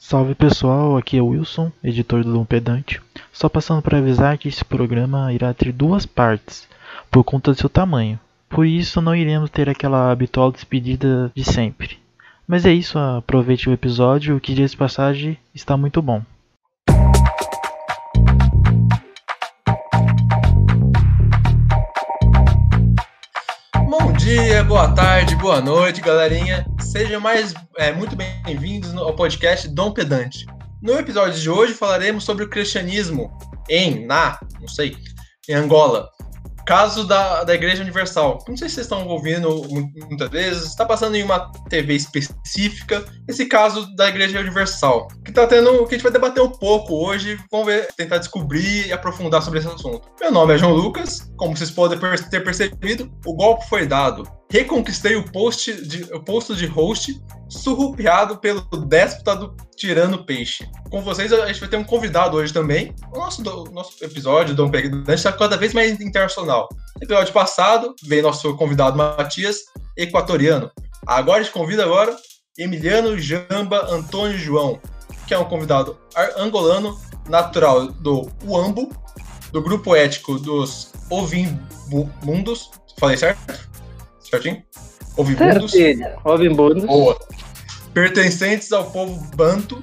Salve pessoal, aqui é o Wilson, editor do Dom Pedante. Só passando para avisar que esse programa irá ter duas partes, por conta do seu tamanho. Por isso não iremos ter aquela habitual despedida de sempre. Mas é isso, aproveite o episódio, que dias de passagem está muito bom. Bom dia, boa tarde, boa noite, galerinha. Sejam mais é, muito bem-vindos ao podcast Dom Pedante. No episódio de hoje falaremos sobre o cristianismo em, na, não sei, em Angola caso da, da Igreja Universal. Não sei se vocês estão ouvindo muitas vezes, está passando em uma TV específica esse caso da Igreja Universal, que tá tendo, que a gente vai debater um pouco hoje, vamos ver, tentar descobrir e aprofundar sobre esse assunto. Meu nome é João Lucas, como vocês podem ter percebido, o golpe foi dado. Reconquistei o, post de, o posto de host surrupiado pelo déspota do Tirano Peixe. Com vocês, a gente vai ter um convidado hoje também. O nosso, o nosso episódio, Dom Pedro, está cada vez mais internacional. No episódio passado, veio nosso convidado Matias, equatoriano. Agora a gente convida agora Emiliano Jamba Antônio João, que é um convidado angolano, natural do Uambo, do grupo ético dos Ovimbundos. Falei certo? Certinho? Ovibundos. Ovibundos. Boa. Pertencentes ao povo banto.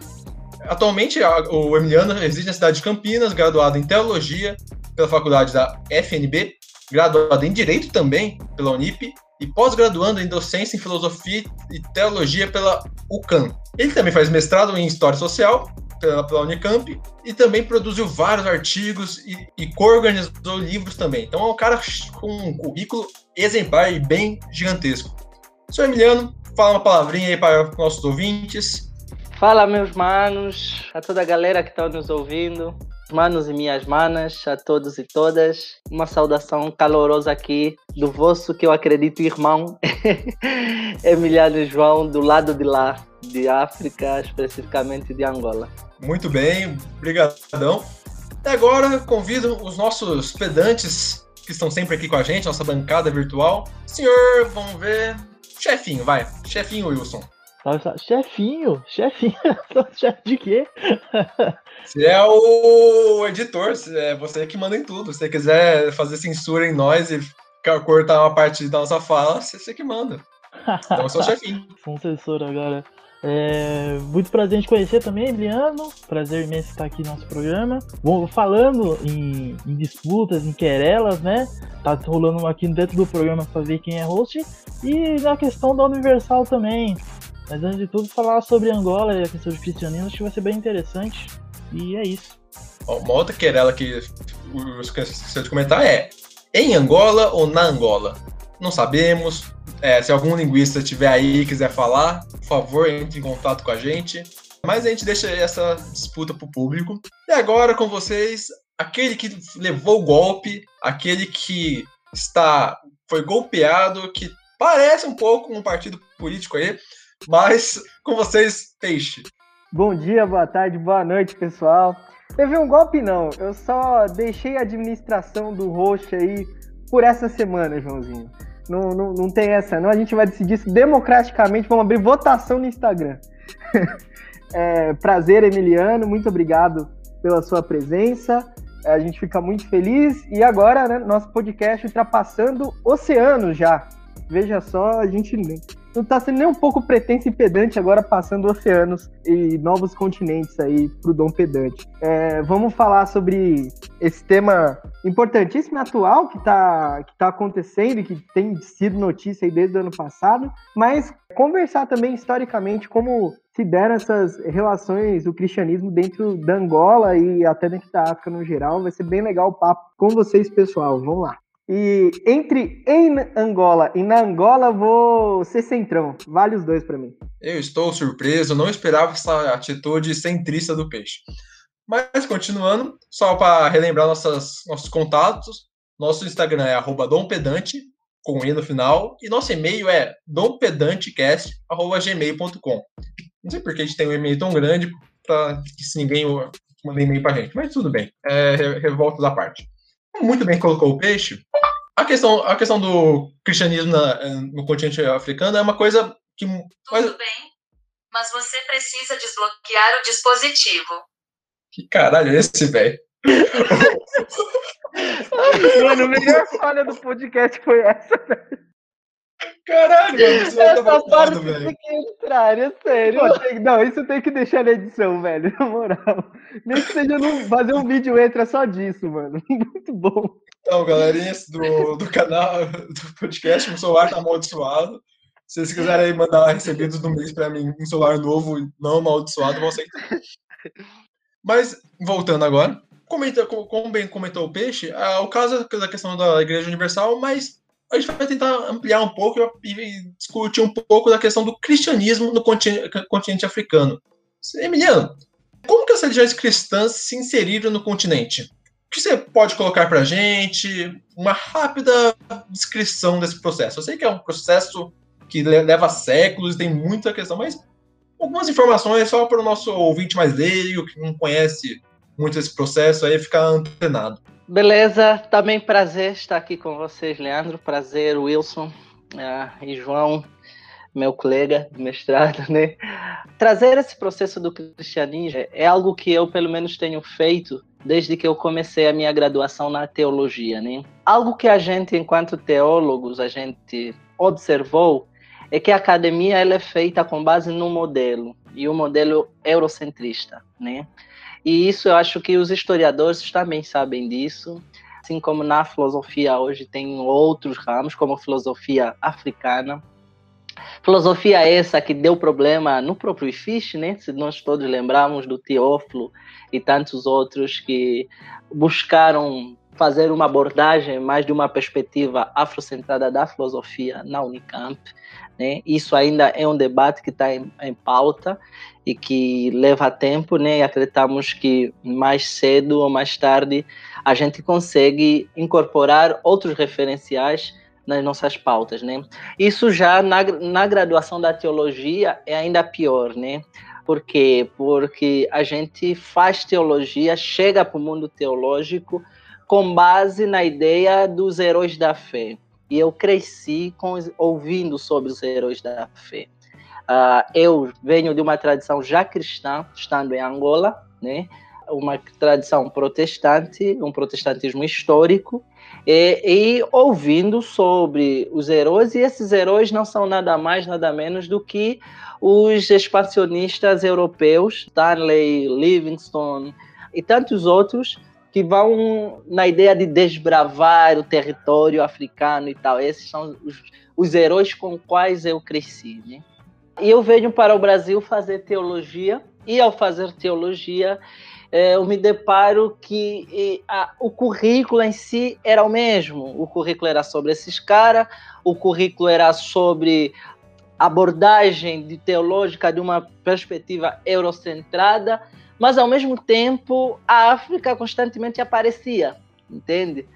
Atualmente, o Emiliano reside na cidade de Campinas, graduado em Teologia pela faculdade da FNB, graduado em Direito também pela Unip e pós-graduando em Docência em Filosofia e Teologia pela UCAM. Ele também faz mestrado em História Social pela, pela Unicamp e também produziu vários artigos e, e co-organizou livros também. Então é um cara com um currículo exemplar e bem gigantesco. Senhor Emiliano, fala uma palavrinha aí para os nossos ouvintes. Fala, meus manos, a toda a galera que está nos ouvindo, manos e minhas manas, a todos e todas. Uma saudação calorosa aqui do vosso, que eu acredito, irmão, Emiliano João, do lado de lá, de África, especificamente de Angola. Muito bem, brigadão. E agora convido os nossos pedantes que estão sempre aqui com a gente, nossa bancada virtual. Senhor, vamos ver. Chefinho, vai. Chefinho Wilson. Chefinho? Chefinho? Chefe de quê? Você é o editor, é você que manda em tudo. Se você quiser fazer censura em nós e cortar uma parte da nossa fala, você que manda. Então eu sou o chefinho. Sou censor agora. É, muito prazer em te conhecer também, Emiliano. Prazer imenso estar aqui no nosso programa. Bom, falando em, em, disputas, em querelas, né? Tá rolando aqui dentro do programa para ver quem é host. E na questão da Universal também. Mas antes de tudo, falar sobre Angola e a questão de cristianismo, acho que vai ser bem interessante. E é isso. Uma outra querela que eu esqueci de comentar é: em Angola ou na Angola? Não sabemos, é, se algum linguista tiver aí e quiser falar, por favor, entre em contato com a gente. Mas a gente deixa essa disputa para o público. E agora com vocês, aquele que levou o golpe, aquele que está foi golpeado, que parece um pouco um partido político aí, mas com vocês, Peixe. Bom dia, boa tarde, boa noite, pessoal. Teve um golpe não, eu só deixei a administração do roxo aí por essa semana, Joãozinho. Não, não, não tem essa, não. A gente vai decidir isso democraticamente. Vamos abrir votação no Instagram. é, prazer, Emiliano. Muito obrigado pela sua presença. A gente fica muito feliz. E agora, né, nosso podcast ultrapassando oceanos já. Veja só, a gente não está sendo nem um pouco pretenso e pedante agora passando oceanos e novos continentes aí pro Dom Pedante. É, vamos falar sobre esse tema importantíssimo e atual que está que tá acontecendo e que tem sido notícia aí desde o ano passado, mas conversar também historicamente como se deram essas relações do cristianismo dentro da Angola e até dentro da África no geral. Vai ser bem legal o papo com vocês, pessoal. Vamos lá. E entre em Angola e na Angola, vou ser centrão. Vale os dois para mim. Eu estou surpreso, não esperava essa atitude centrista do peixe. Mas continuando, só para relembrar nossas, nossos contatos, nosso Instagram é dompedante, com E no final, e nosso e-mail é dompedantecast.gmail.com. Não sei por que a gente tem um e-mail tão grande para que se ninguém manda e-mail para gente, mas tudo bem, é revolta da parte. Muito bem colocou o peixe, a questão, a questão do cristianismo na, no continente africano é uma coisa que. Tudo bem, mas você precisa desbloquear o dispositivo. Que caralho é esse, velho? Mano, a melhor falha do podcast foi essa, velho. Caralho, mano, Essa tá parte tem que entrar, é sério. Tem- não, isso tem que deixar na edição, velho, na moral. Nem que seja no, fazer um vídeo extra só disso, mano. Muito bom. Então, galerinha do, do canal, do podcast, meu celular tá amaldiçoado. Se vocês quiserem aí mandar recebidos do mês pra mim, um celular novo, não amaldiçoado, vou aceitar. Mas, voltando agora, comenta, co- como bem comentou o Peixe, ah, o caso da questão da Igreja Universal, mas a gente vai tentar ampliar um pouco e e discutir um pouco da questão do cristianismo no continente, continente africano. Emiliano, como que as religiões cristãs se inseriram no continente? O que você pode colocar pra gente? Uma rápida descrição desse processo. Eu sei que é um processo que le- leva séculos, tem muita questão, mas algumas informações só para o nosso ouvinte mais leigo, que não conhece muito esse processo, aí ficar antenado. Beleza, também prazer estar aqui com vocês, Leandro. Prazer, Wilson ah, e João, meu colega de mestrado, né? Trazer esse processo do cristianismo é algo que eu, pelo menos, tenho feito desde que eu comecei a minha graduação na teologia, né? Algo que a gente, enquanto teólogos, a gente observou é que a academia ela é feita com base num modelo e o modelo eurocentrista, né? E isso eu acho que os historiadores também sabem disso, assim como na filosofia hoje tem outros ramos, como a filosofia africana. Filosofia essa que deu problema no próprio Fish, né? Se nós todos lembramos do Teófilo e tantos outros que buscaram fazer uma abordagem mais de uma perspectiva afrocentrada da filosofia na Unicamp. Né? Isso ainda é um debate que está em, em, pauta e que leva tempo, né? E acreditamos que mais cedo ou mais tarde a gente consegue incorporar outros referenciais nas nossas pautas, né? Isso já na, na graduação da teologia é ainda pior, né? Por quê? Porque a gente faz teologia, chega para o mundo teológico com base na ideia dos heróis da fé. E eu cresci com, ouvindo sobre os heróis da fé. Uh, eu venho de uma tradição já cristã, estando em Angola, né? uma tradição protestante, um protestantismo histórico, e, e, ouvindo sobre os heróis, e esses heróis não são nada mais, nada menos do que os expansionistas europeus, Stanley, Livingstone e tantos outros, que vão na ideia de desbravar o território africano e tal. Esses são os, os heróis com quais eu cresci. Né? E eu venho para o Brasil fazer teologia, e ao fazer teologia, eh, eu me deparo que a, o currículo em si era o mesmo. O currículo era sobre esses caras, o currículo era sobre abordagem de teológica de uma perspectiva eurocentrada, mas ao mesmo tempo a África constantemente aparecia, entende?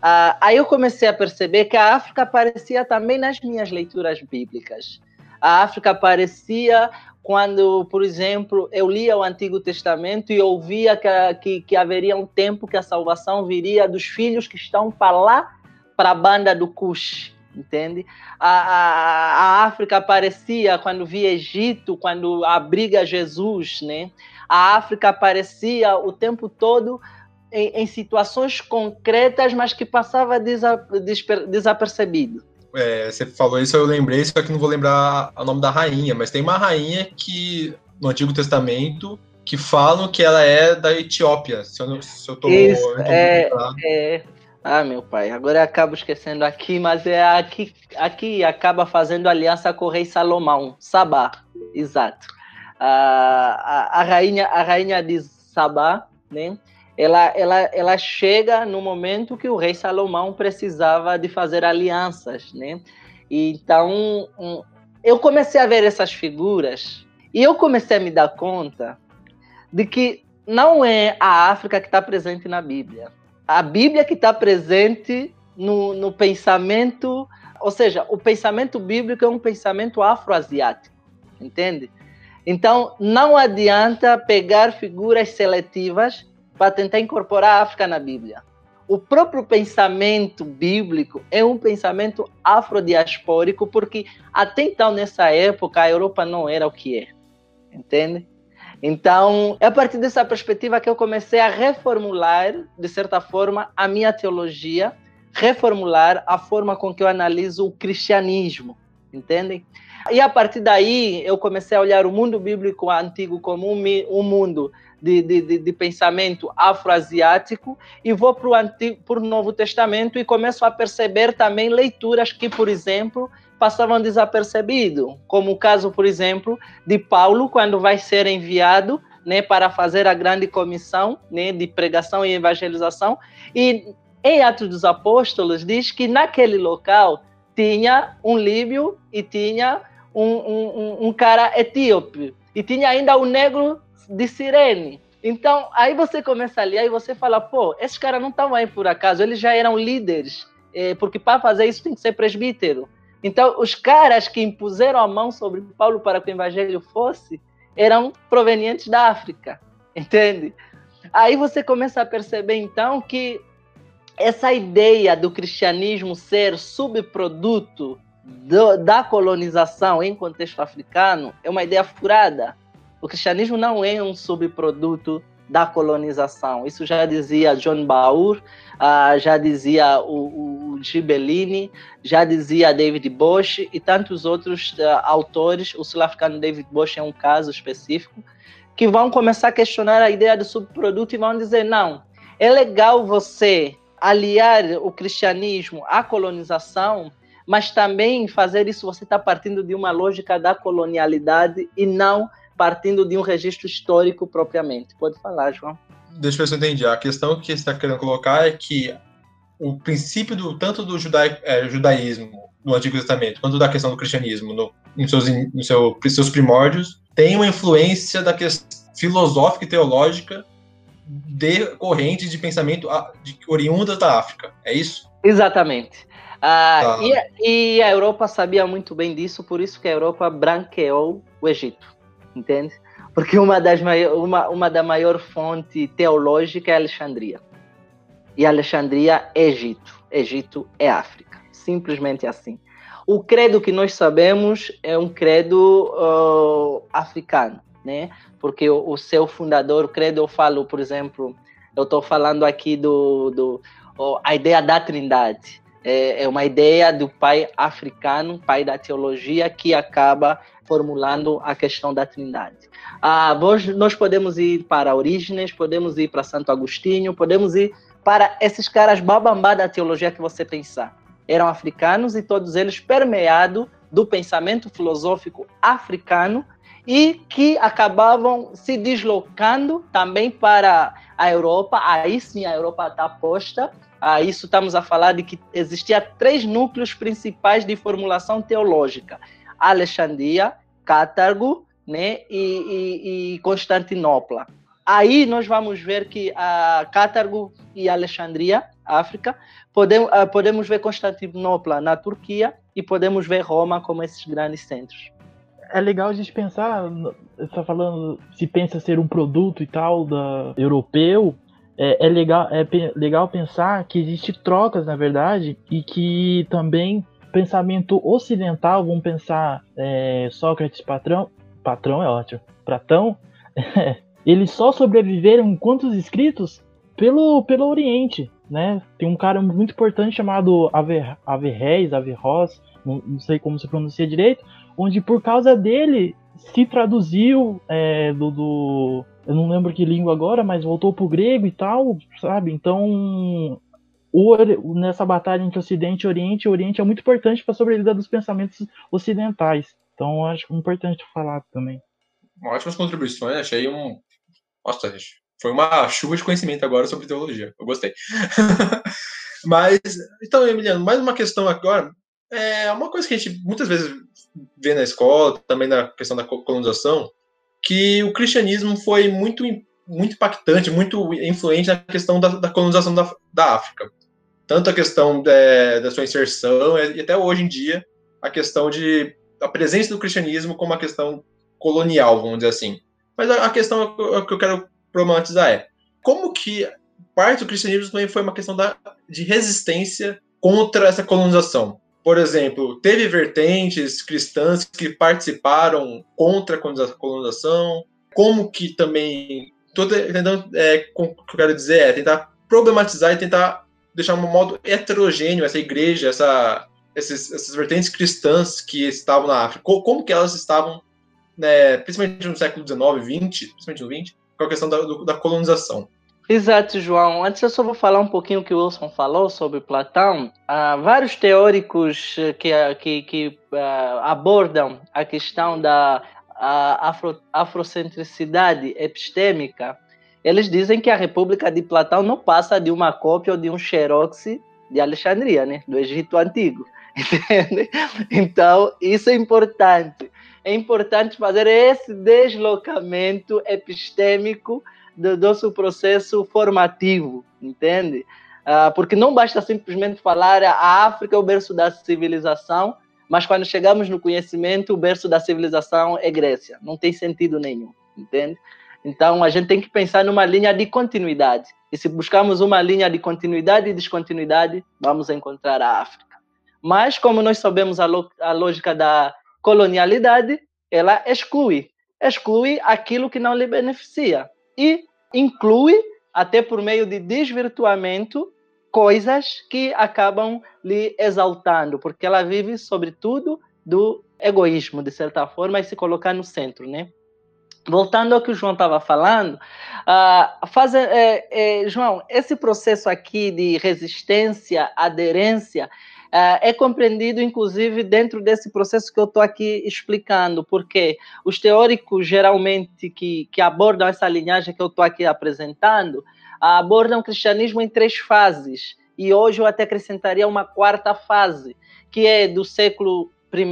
Ah, aí eu comecei a perceber que a África aparecia também nas minhas leituras bíblicas. A África aparecia quando, por exemplo, eu lia o Antigo Testamento e ouvia que, que, que haveria um tempo que a salvação viria dos filhos que estão para lá, para a banda do Cush, entende? A, a, a África aparecia quando via Egito, quando abriga Jesus, né? A África aparecia o tempo todo em, em situações concretas, mas que passava desapercebido. É, você falou isso, eu lembrei, só que não vou lembrar o nome da rainha, mas tem uma rainha que, no Antigo Testamento, que falam que ela é da Etiópia, se eu, não, se eu tô... Isso, eu tô é, é, ah, meu pai, agora eu acabo esquecendo aqui, mas é aqui, aqui acaba fazendo aliança com o rei Salomão, Sabá, exato. A, a, rainha, a rainha de Sabá, né? Ela, ela, ela chega no momento que o rei Salomão precisava de fazer alianças, né? Então, um, eu comecei a ver essas figuras e eu comecei a me dar conta de que não é a África que está presente na Bíblia. A Bíblia que está presente no, no pensamento, ou seja, o pensamento bíblico é um pensamento afroasiático, entende? Então, não adianta pegar figuras seletivas para tentar incorporar a África na Bíblia. O próprio pensamento bíblico é um pensamento afrodiaspórico, porque até então, nessa época, a Europa não era o que é. entende? Então, é a partir dessa perspectiva que eu comecei a reformular, de certa forma, a minha teologia, reformular a forma com que eu analiso o cristianismo, entendem? E a partir daí, eu comecei a olhar o mundo bíblico antigo como um, um mundo de, de, de, pensamento afroasiático e vou para o Novo Testamento e começo a perceber também leituras que, por exemplo, passavam desapercebido, como o caso, por exemplo, de Paulo, quando vai ser enviado né, para fazer a grande comissão né, de pregação e evangelização. E em Atos dos Apóstolos diz que naquele local tinha um líbio e tinha um, um, um cara etíope e tinha ainda um negro de Sirene. Então, aí você começa ali, aí você fala, pô, esses caras não estavam aí por acaso, eles já eram líderes, é, porque para fazer isso tem que ser presbítero. Então, os caras que impuseram a mão sobre Paulo para que o evangelho fosse, eram provenientes da África, entende? Aí você começa a perceber, então, que essa ideia do cristianismo ser subproduto do, da colonização em contexto africano é uma ideia furada. O cristianismo não é um subproduto da colonização. Isso já dizia John Baur, uh, já dizia o, o Gibellini, já dizia David Bosch e tantos outros uh, autores. O sul-africano David Bosch é um caso específico que vão começar a questionar a ideia do subproduto e vão dizer não, é legal você aliar o cristianismo à colonização, mas também fazer isso você está partindo de uma lógica da colonialidade e não partindo de um registro histórico propriamente. Pode falar, João. Deixa eu ver se eu entendi. A questão que você está querendo colocar é que o princípio do tanto do é, judaísmo no Antigo Testamento quanto da questão do cristianismo no, em seus, seu, seus primórdios tem uma influência da questão filosófica e teológica decorrente de pensamento de, oriunda da África. É isso? Exatamente. Ah, tá. e, e, a Europa sabia muito bem disso, por isso que a Europa branqueou o Egito entende? Porque uma das maior, uma, uma da maior fonte teológica é Alexandria. E Alexandria é Egito. Egito é África. Simplesmente assim. O credo que nós sabemos é um credo uh, africano, né? Porque o, o, seu fundador, o credo, eu falo, por exemplo, eu estou falando aqui do, do uh, a ideia da Trindade. É, é uma ideia do pai africano, pai da teologia, que acaba formulando a questão da Trindade. Ah, nós podemos ir para Orígenes, podemos ir para Santo Agostinho, podemos ir para esses caras babambá da teologia que você pensar. Eram africanos e todos eles permeados do pensamento filosófico africano e que acabavam se deslocando também para a Europa. Aí sim a Europa está posta. A isso estamos a falar de que existia três núcleos principais de formulação teológica. Alexandria, Cátargo né, e, e, e Constantinopla. Aí nós vamos ver que a Cátargo e Alexandria, África, podemos, ah, podemos ver Constantinopla na Turquia e podemos ver Roma como esses grandes centros. É legal a gente pensar, está falando, se pensa ser um produto e tal da europeu, é, é, legal, é legal pensar que existe trocas, na verdade, e que também pensamento ocidental, vamos pensar é, Sócrates, patrão, patrão é ótimo, Platão, eles só sobreviveram quantos escritos pelo, pelo Oriente, né? Tem um cara muito importante chamado Aver, Averrez, Averroes, não, não, sei como se pronuncia direito, onde por causa dele se traduziu é, do, do, eu não lembro que língua agora, mas voltou pro grego e tal, sabe? Então nessa batalha entre Ocidente e Oriente, o Oriente é muito importante para a sobrevida dos pensamentos ocidentais. Então, acho importante falar também. Ótimas contribuições, achei um. Nossa, foi uma chuva de conhecimento agora sobre teologia. Eu gostei. Mas, então, Emiliano, mais uma questão agora. É uma coisa que a gente muitas vezes vê na escola, também na questão da colonização, que o cristianismo foi muito, muito impactante, muito influente na questão da, da colonização da, da África tanto a questão de, da sua inserção e até hoje em dia a questão de a presença do cristianismo como uma questão colonial, vamos dizer assim. Mas a, a questão que eu quero problematizar é como que parte do cristianismo também foi uma questão da, de resistência contra essa colonização. Por exemplo, teve vertentes cristãs que participaram contra a colonização, como que também. Tô tentando, é, o que eu quero dizer é tentar problematizar e tentar deixar um modo heterogêneo essa igreja, essa, esses, essas vertentes cristãs que estavam na África. Como que elas estavam, né, principalmente no século XIX, XX, principalmente no XX, com a questão da, da colonização. Exato, João. Antes eu só vou falar um pouquinho o que o Wilson falou sobre Platão. Há vários teóricos eh, que, eh, que, que uh, abordam a questão da afro, afrocentricidade epistêmica. Eles dizem que a República de Platão não passa de uma cópia ou de um xerox de Alexandria, né? do Egito Antigo. Entende? Então, isso é importante. É importante fazer esse deslocamento epistêmico do nosso processo formativo, entende? Uh, porque não basta simplesmente falar a África é o berço da civilização, mas quando chegamos no conhecimento, o berço da civilização é Grécia. Não tem sentido nenhum, entende? Então a gente tem que pensar numa linha de continuidade. E se buscarmos uma linha de continuidade e descontinuidade, vamos encontrar a África. Mas, como nós sabemos a, a lógica da colonialidade, ela exclui. Exclui aquilo que não lhe beneficia. E inclui, até por meio de desvirtuamento, coisas que acabam lhe exaltando, porque ela vive, sobretudo, do egoísmo, de certa forma, e se colocar no centro, né? Voltando ao que o João estava falando, uh, faz, é, é, João, esse processo aqui de resistência, aderência, uh, é compreendido, inclusive, dentro desse processo que eu estou aqui explicando, porque os teóricos, geralmente, que, que abordam essa linhagem que eu estou aqui apresentando, abordam o cristianismo em três fases, e hoje eu até acrescentaria uma quarta fase, que é do século I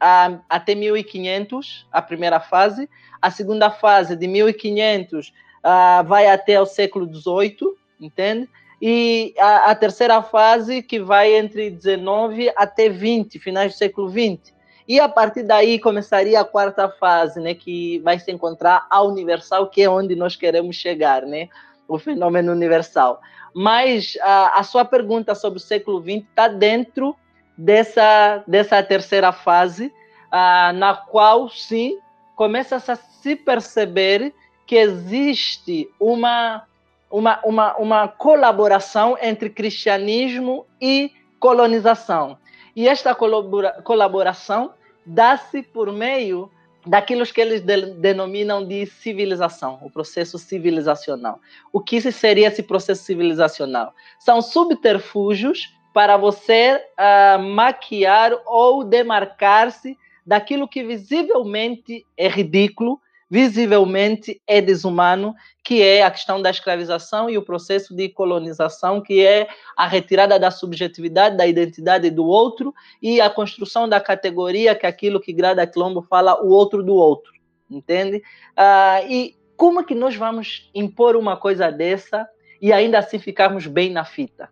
a, até 1500, a primeira fase, a segunda fase de 1500 uh, vai até o século XVIII, entende? E a, a, terceira fase que vai entre 19 até 20, finais do século 20. E a partir daí começaria a quarta fase, né, que vai se encontrar a universal, que é onde nós queremos chegar, né, o fenômeno universal. Mas a, a sua pergunta sobre o século 20 está dentro dessa, dessa terceira fase, ah, na qual, sim, começa a se perceber que existe uma, uma, uma, uma colaboração entre cristianismo e colonização. E esta colabora, colaboração dá-se por meio daquilo que eles de, denominam de civilização, o processo civilizacional. O que seria esse processo civilizacional? São subterfúgios para você uh, maquiar ou demarcar-se daquilo que visivelmente é ridículo, visivelmente é desumano, que é a questão da escravização e o processo de colonização, que é a retirada da subjetividade, da identidade do outro e a construção da categoria, que é aquilo que Grada Quilombo fala, o outro do outro, entende? Ah, e como é que nós vamos impor uma coisa dessa e ainda assim ficarmos bem na fita?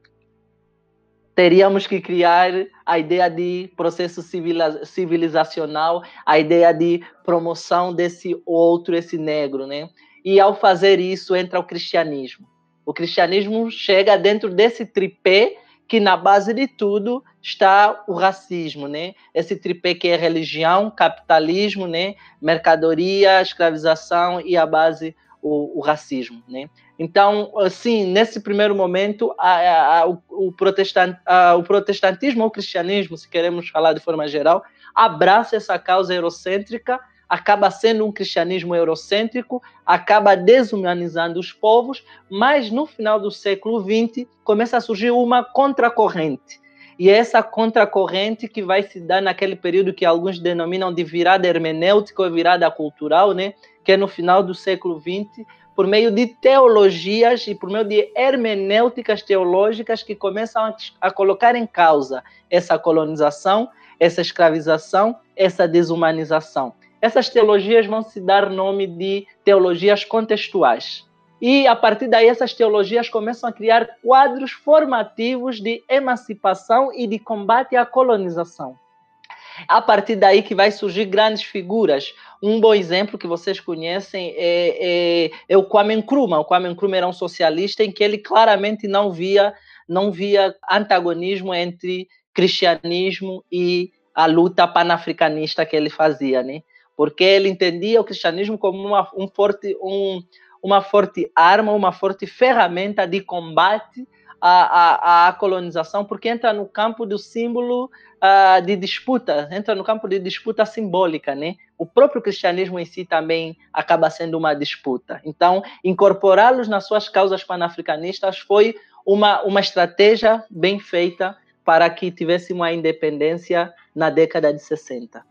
Teríamos que criar a ideia de processo civilizacional, a ideia de promoção desse outro, esse negro, né? E ao fazer isso entra o cristianismo. O cristianismo chega dentro desse tripé que na base de tudo está o racismo, né? Esse tripé que é religião, capitalismo, né? Mercadoria, escravização e a base o, o racismo, né? Então, assim, nesse primeiro momento, a, a, o, o, protestant, a, o protestantismo ou o cristianismo, se queremos falar de forma geral, abraça essa causa eurocêntrica, acaba sendo um cristianismo eurocêntrico, acaba desumanizando os povos, mas no final do século XX começa a surgir uma contracorrente. E é essa contracorrente que vai se dar naquele período que alguns denominam de virada hermenêutica ou virada cultural, né? que é no final do século XX, por meio de teologias e por meio de hermenêuticas teológicas que começam a, a colocar em causa essa colonização, essa escravização, essa desumanização. Essas teologias vão se dar nome de teologias contextuais. E a partir daí, essas teologias começam a criar quadros formativos de emancipação e de combate à colonização. A partir daí que vai surgir grandes figuras. Um bom exemplo que vocês conhecem é, é, é o Kwame Nkrumah. O Kwame Nkrumah era um socialista em que ele claramente não via, não via antagonismo entre cristianismo e a luta panafricanista que ele fazia, né? Porque ele entendia o cristianismo como uma, um forte, um, uma forte arma, uma forte ferramenta de combate à colonização, porque entra no campo do símbolo uh, de disputa, entra no campo de disputa simbólica, né? O próprio cristianismo em si também acaba sendo uma disputa. Então, incorporá-los nas suas causas panafricanistas foi uma, uma estratégia bem feita para que tivesse uma independência na década de 60.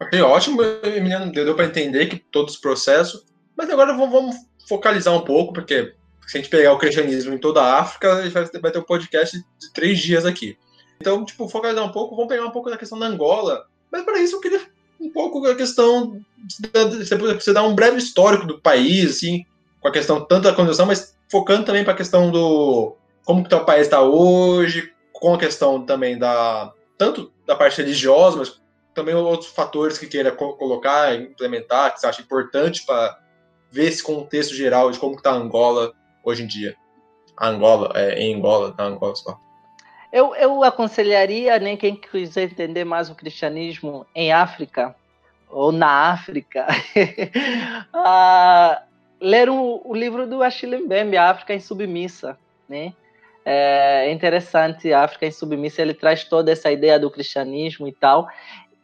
Ok, ótimo, Emiliano, deu para entender que todos os processos, mas agora vamos focalizar um pouco, porque se a gente pegar o cristianismo em toda a África, a gente vai ter, vai ter um podcast de três dias aqui. Então, tipo, focalizar um pouco, vamos pegar um pouco da questão da Angola, mas para isso eu queria um pouco a questão, você, dar um breve histórico do país, assim, com a questão tanto da condição, mas focando também para a questão do como que o país está hoje, com a questão também da tanto da parte religiosa, mas também outros fatores que queira colocar, implementar, que você acha importante para ver esse contexto geral de como está Angola hoje em dia. Angola, é, em Angola, na Angola só. Eu, eu aconselharia né, quem quiser entender mais o cristianismo em África, ou na África, a ler o, o livro do Achille Mbembe, África em Submissa, né? É interessante, a África em Submissa, ele traz toda essa ideia do cristianismo e tal.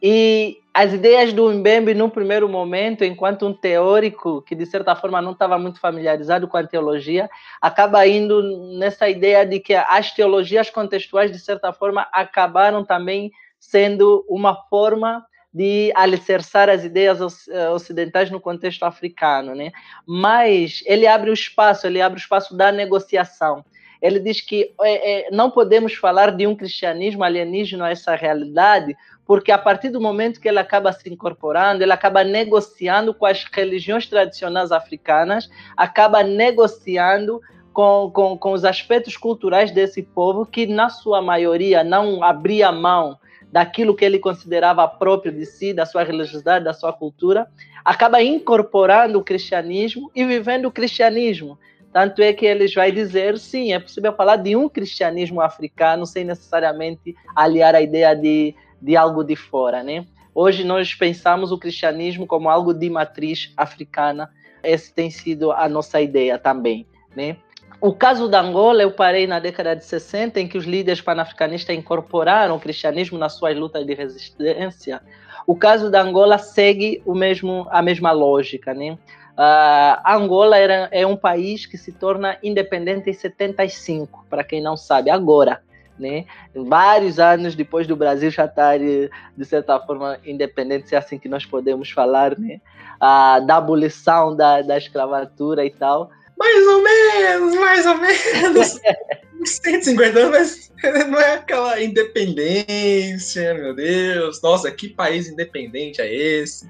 E as ideias do Mbembe, no primeiro momento, enquanto um teórico que, de certa forma, não estava muito familiarizado com a teologia, acaba indo nessa ideia de que as teologias contextuais, de certa forma, acabaram também sendo uma forma de alicerçar as ideias eh, ocidentais no contexto africano, né? Mas ele abre o espaço, ele abre o espaço da negociação ele diz que é, é, não podemos falar de um cristianismo alienígena a essa realidade, porque a partir do momento que ele acaba se incorporando, ele acaba negociando com as religiões tradicionais africanas, acaba negociando com, com, com os aspectos culturais desse povo, que na sua maioria não abria mão daquilo que ele considerava próprio de si, da sua religiosidade, da sua cultura, acaba incorporando o cristianismo e vivendo o cristianismo. Tanto é que eles vão dizer, sim, é possível falar de um cristianismo africano sem necessariamente aliar a ideia de, de algo de fora, né? Hoje nós pensamos o cristianismo como algo de matriz africana. Essa tem sido a nossa ideia também, né? O caso da Angola, eu parei na década de 60, em que os líderes panafricanistas incorporaram o cristianismo nas suas lutas de resistência. O caso da Angola segue o mesmo, a mesma lógica, né? Uh, Angola era, é um país que se torna independente em 75, para quem não sabe, agora. Né? Vários anos depois do Brasil já estar, de, de certa forma, independente, se é assim que nós podemos falar, né? Uh, da abolição da, da escravatura e tal. Mais ou menos, mais ou menos. 150 anos, mas não é aquela independência, meu Deus. Nossa, que país independente é esse?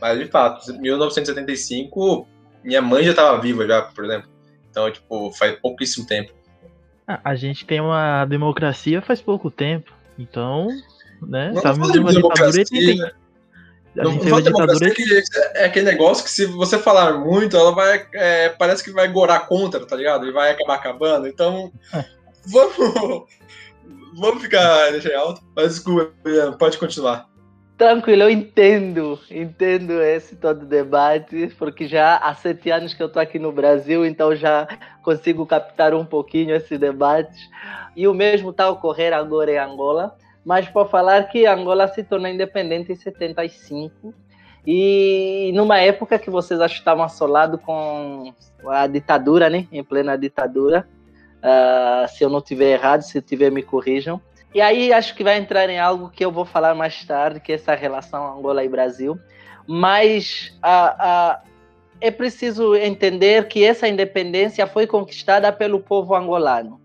Mas de fato, 1975, minha mãe já estava viva já, por exemplo. Então, tipo, faz pouquíssimo tempo. Ah, a gente tem uma democracia faz pouco tempo. Então, né? Não Estamos de uma ditadura tem... A não, não ditadura que é aquele negócio que se você falar muito, ela vai. É, parece que vai gorar contra, tá ligado? E vai acabar acabando. Então, é. vamos. Vamos ficar deixar alto. Mas desculpa, pode continuar. Tranquilo, eu entendo, entendo esse todo debate, porque já há sete anos que eu estou aqui no Brasil, então já consigo captar um pouquinho esse debate. E o mesmo está a ocorrer agora em Angola, mas para falar que Angola se tornou independente em 75, e numa época que vocês acho que estavam assolados com a ditadura, né? Em plena ditadura. Uh, se eu não tiver errado, se tiver, me corrijam. E aí acho que vai entrar em algo que eu vou falar mais tarde, que é essa relação Angola e Brasil. Mas é preciso entender que essa independência foi conquistada pelo povo angolano.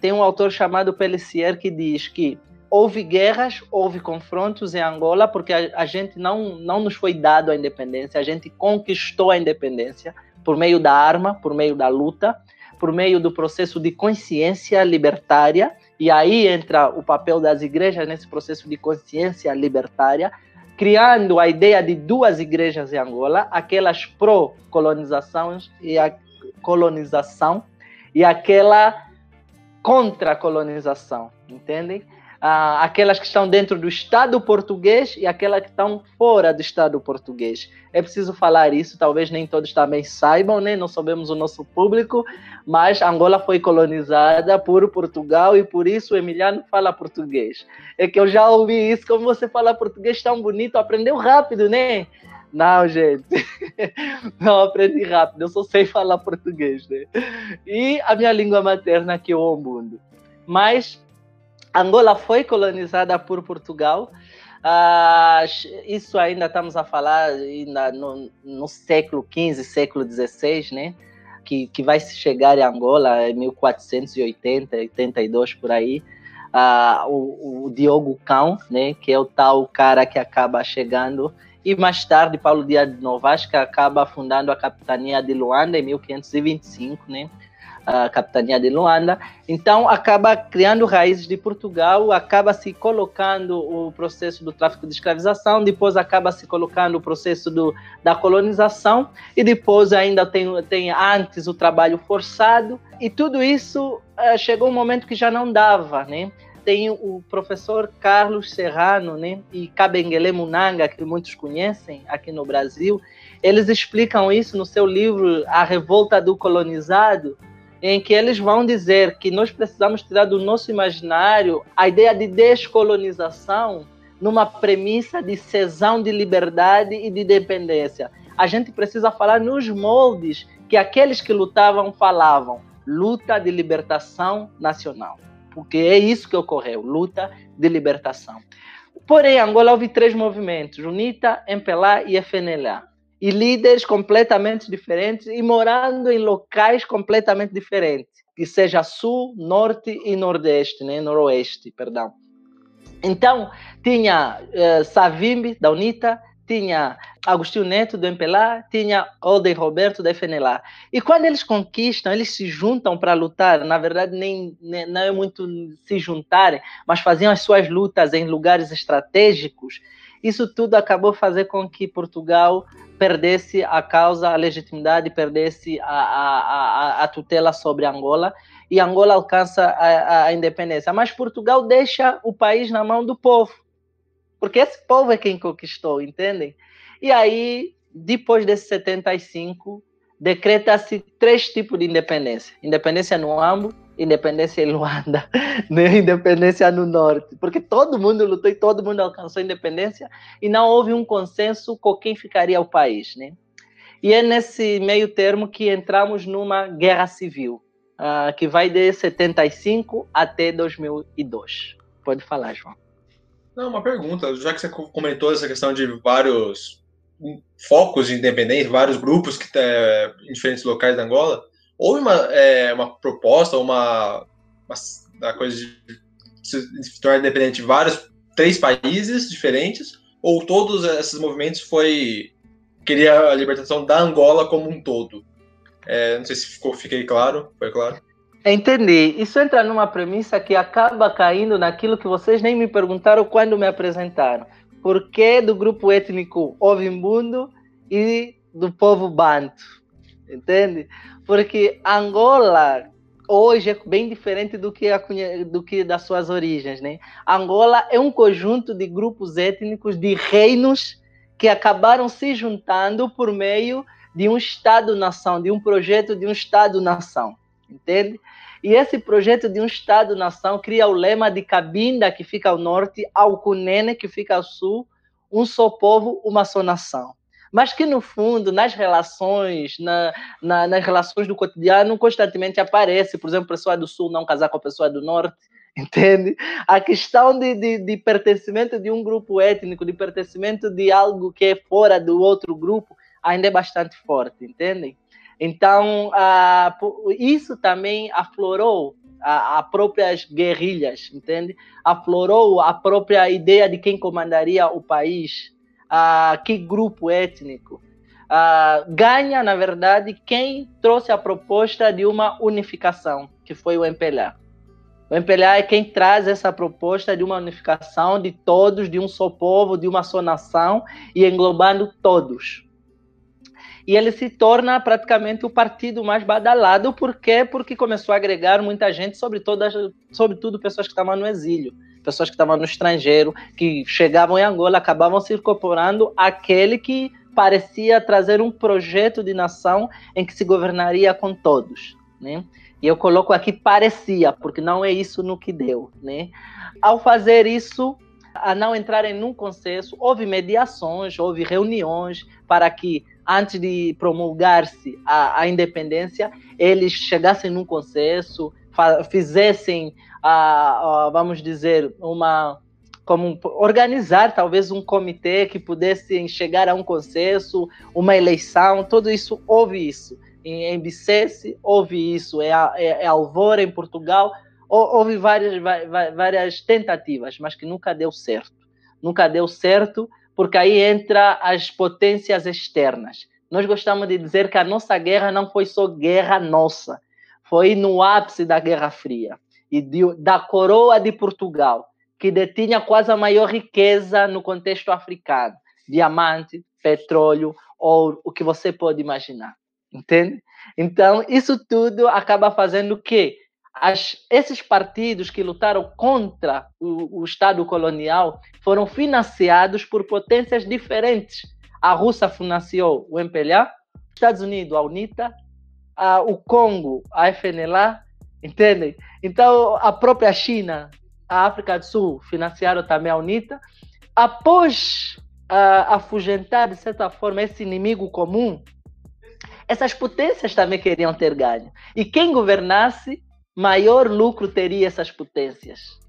Tem um autor chamado Pelissier que diz que houve guerras, houve confrontos em Angola, porque a, a, gente não, não nos foi dado a independência, a gente conquistou a independência por meio da arma, por meio da luta, por meio do processo de consciência libertária e aí entra o papel das igrejas nesse processo de consciência libertária, criando a ideia de duas igrejas em Angola, aquelas pró-colonização e a colonização e aquela contra-colonização, entendem? Ah, aquelas que estão dentro do Estado português e aquelas que estão fora do Estado português. É preciso falar isso, talvez nem todos também saibam, né? não sabemos o nosso público, mas Angola foi colonizada por Portugal e por isso Emiliano fala português. É que eu já ouvi isso, como você fala português tão bonito, aprendeu rápido, né? Não, gente. Não aprendi rápido, eu só sei falar português, né? E a minha língua materna que é o Ombundo. Mas Angola foi colonizada por Portugal. Ah, isso ainda estamos a falar ainda no, no século XV, século XVI, né? Que, que vai chegar em Angola em 1480, 82 por aí. Ah, o, o Diogo Cão, né? Que é o tal cara que acaba chegando e mais tarde Paulo Dias de Novas que acaba fundando a capitania de Luanda em 1525, né? A capitania de Luanda. Então, acaba criando raízes de Portugal, acaba se colocando o processo do tráfico de escravização, depois acaba se colocando o processo do, da colonização, e depois ainda tem, tem antes o trabalho forçado, e tudo isso uh, chegou um momento que já não dava, né? Tem o professor Carlos Serrano né, e Kabengele Munanga, que muitos conhecem aqui no Brasil, eles explicam isso no seu livro A Revolta do Colonizado, em que eles vão dizer que nós precisamos tirar do nosso imaginário a ideia de descolonização numa premissa de cesão de liberdade e de dependência. A gente precisa falar nos moldes que aqueles que lutavam falavam, luta de libertação nacional, porque é isso que ocorreu, luta de libertação. Porém, Angola houve três movimentos, UNITA, MPLA e FNLA e líderes completamente diferentes e morando em locais completamente diferentes, que seja sul, norte e nordeste, né? noroeste, perdão. Então, tinha uh, Savimbi, da UNITA, tinha Agostinho Neto, do MPLA, tinha Olden Roberto, da FNLA. E quando eles conquistam, eles se juntam para lutar, na verdade, nem, nem, não é muito se juntarem, mas faziam as suas lutas em lugares estratégicos, isso tudo acabou fazer com que Portugal perdesse a causa, a legitimidade, perdesse a, a, a, a tutela sobre Angola e Angola alcança a, a, independência. Mas Portugal deixa o país na mão do povo, porque esse povo é quem conquistou, entendem? E aí, depois desse 75, decreta-se três tipos de independência: independência no Ambo, independência em Luanda, né? independência no norte, porque todo mundo lutou e todo mundo alcançou independência e não houve um consenso com quem ficaria o país, né? E é nesse meio termo que entramos numa guerra civil, uh, que vai de 75 até 2002. Pode falar, João. Não, uma pergunta, já que você comentou essa questão de vários focos de independência, vários grupos que tá, em diferentes locais da Angola, houve uma, é, uma proposta, uma, uma, uma coisa de se tornar independente de vários, três países diferentes, ou todos esses movimentos foi queria a libertação da Angola como um todo? É, não sei se ficou, fiquei claro, foi claro? Entendi. Isso entra numa premissa que acaba caindo naquilo que vocês nem me perguntaram quando me apresentaram. Por que do grupo étnico Ovimbundo e do povo Banto? Entende? Porque Angola hoje é bem diferente do que, a, do que das suas origens, né? Angola é um conjunto de grupos étnicos, de reinos que acabaram se juntando por meio de um Estado-nação, de um projeto de um Estado-nação, entende? E esse projeto de um Estado-nação cria o lema de Cabinda, que fica ao norte, Alcunene, que fica ao sul, um só povo, uma só nação mas que no fundo, nas relações, na, na, nas relações do cotidiano, constantemente aparece, por exemplo, a pessoa do sul não casar com a pessoa do norte, entende? A questão de, de, de, pertencimento de um grupo étnico, de pertencimento de algo que é fora do outro grupo, ainda é bastante forte, entendem? Então, uh, isso também aflorou a, a próprias guerrilhas, entende? Aflorou a própria ideia de quem comandaria o país, ah, que grupo étnico. Ah, ganha, na verdade, quem trouxe a proposta de uma unificação, que foi o MPLA. O MPLA é quem traz essa proposta de uma unificação de todos, de um só povo, de uma só nação e englobando todos. E ele se torna praticamente o partido mais badalado, por quê? Porque começou a agregar muita gente, sobretudo, sobretudo pessoas que estavam no exílio pessoas que estavam no estrangeiro, que chegavam em Angola, acabavam se incorporando àquele que parecia trazer um projeto de nação em que se governaria com todos, né? E eu coloco aqui parecia, porque não é isso no que deu, né? Ao fazer isso, a não entrarem num consenso, houve mediações, houve reuniões para que antes de promulgar-se a, a, independência, eles chegassem num consenso, fizessem, a, a, vamos dizer, uma como organizar talvez um comitê que pudesse chegar a um consenso, uma eleição, tudo isso houve isso. Em, em Bicesse houve isso, é, é, é Alvora em Portugal, houve várias, várias tentativas, mas que nunca deu certo. Nunca deu certo, porque aí entra as potências externas. Nós gostamos de dizer que a nossa guerra não foi só guerra nossa, foi no ápice da Guerra Fria e de, da coroa de Portugal, que detinha quase a maior riqueza no contexto africano: diamante, petróleo, ouro, o que você pode imaginar. Entende? Então, isso tudo acaba fazendo que as, esses partidos que lutaram contra o, o Estado colonial foram financiados por potências diferentes a Rússia financiou o MPLA, Estados Unidos a UNITA, a, o Congo a FNLA, entendem? Então a própria China, a África do Sul financiaram também a UNITA. Após a, afugentar de certa forma esse inimigo comum, essas potências também queriam ter ganho. E quem governasse, maior lucro teria essas potências.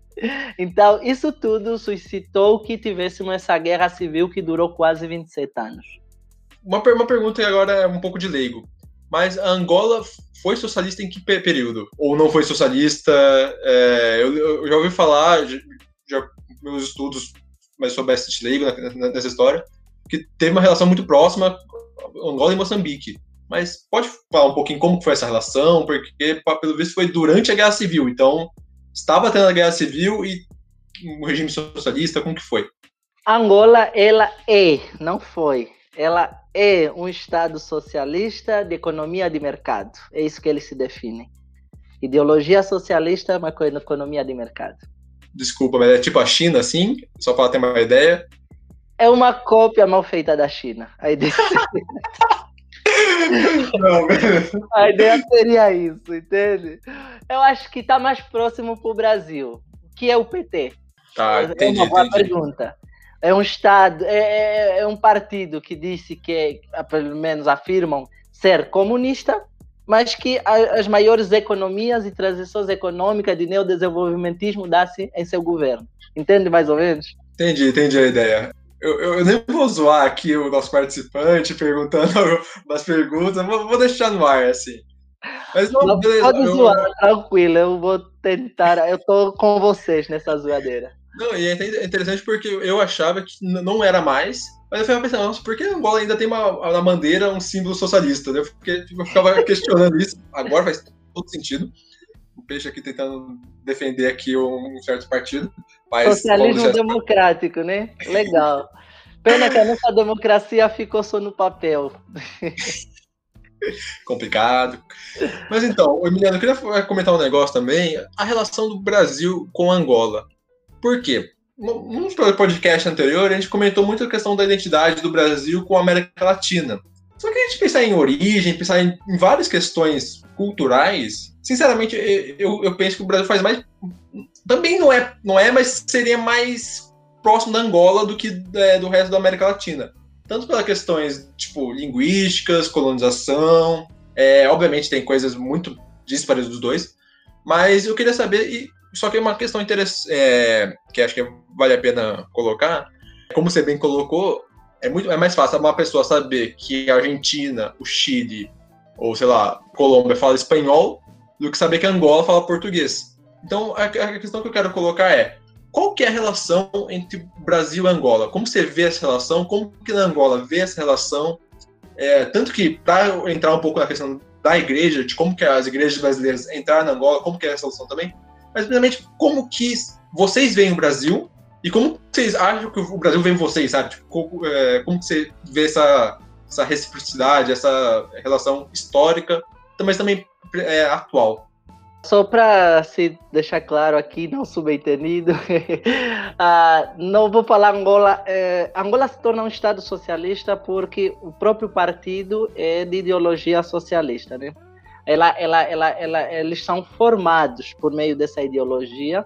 Então, isso tudo suscitou que tivéssemos essa guerra civil que durou quase 27 anos. Uma, uma pergunta agora é um pouco de leigo. Mas a Angola foi socialista em que período? Ou não foi socialista? É, eu, eu, já ouvi falar, já, meus estudos mais sobre esse leigo nessa história, que teve uma relação muito próxima Angola e Moçambique. Mas pode falar um pouquinho como foi essa relação? Porque, pelo visto, foi durante a Guerra Civil. Então, estava tendo a guerra civil e o regime socialista, como que foi? Angola, ela é, não foi, ela é um Estado socialista de economia de mercado. É isso que eles se definem. Ideologia socialista, mas com economia de mercado. Desculpa, mas é tipo a China, assim? Só para ter uma ideia. É uma cópia mal feita da China. A ideia... Não, a ideia seria isso, entende? Eu acho que está mais próximo para o Brasil, que é o PT. Tá, entendi, é uma boa entendi. pergunta. É um estado, é, é, é um partido que disse que, pelo menos afirmam, ser comunista, mas que as maiores economias e transições econômicas de neodesenvolvimentismo dá-se em seu governo. Entende mais ou menos? Entendi, entendi a ideia. Eu, eu, nem vou zoar aqui o nosso participante perguntando umas perguntas, vou, vou deixar no ar, assim. Mas não, beleza, pode eu... zoar, tranquilo, eu vou tentar, eu tô com vocês nessa zoadeira. Não, e é interessante porque eu achava que não era mais, mas eu ficava pensando, nossa, por que Angola ainda tem uma, na bandeira um símbolo socialista? Eu, fiquei, eu ficava questionando isso, agora faz todo sentido. O Peixe aqui tentando defender aqui um certo partido. Mas Socialismo democrático, né? Legal. Pena que a nossa democracia ficou só no papel. Complicado. Mas então, Emiliano, eu queria comentar um negócio também. A relação do Brasil com Angola. Por quê? Num podcast anterior, a gente comentou muito a questão da identidade do Brasil com a América Latina. Só que a gente pensar em origem, pensar em, várias questões culturais, sinceramente, eu, eu penso que o Brasil faz mais. Também não é, não é, mas seria mais próximo da Angola do que é, do resto da América Latina. Tanto pelas questões, tipo, linguísticas, colonização. É, obviamente tem coisas muito díspares dos dois. Mas eu queria saber, e, só que uma questão interessante, é, que acho que vale a pena colocar, como você bem colocou, é muito é mais fácil uma pessoa saber que a Argentina, o Chile ou sei lá, Colômbia fala espanhol do que saber que Angola fala português. Então a, a questão que eu quero colocar é qual que é a relação entre Brasil e Angola? Como você vê essa relação? Como que na Angola vê essa relação? É, tanto que para entrar um pouco na questão da igreja, de como que as igrejas brasileiras entraram na Angola, como que é essa relação também, mas primeiramente como que vocês veem o Brasil e como vocês acham que o Brasil vê em vocês, sabe? Tipo, como, é, como você vê essa, essa reciprocidade, essa relação histórica, mas também é, atual? Só para se deixar claro aqui, não subentendido, uh, não vou falar Angola. Eh, Angola se torna um Estado socialista porque o próprio partido é de ideologia socialista, né? Ela, ela, ela, ela, eles são formados por meio dessa ideologia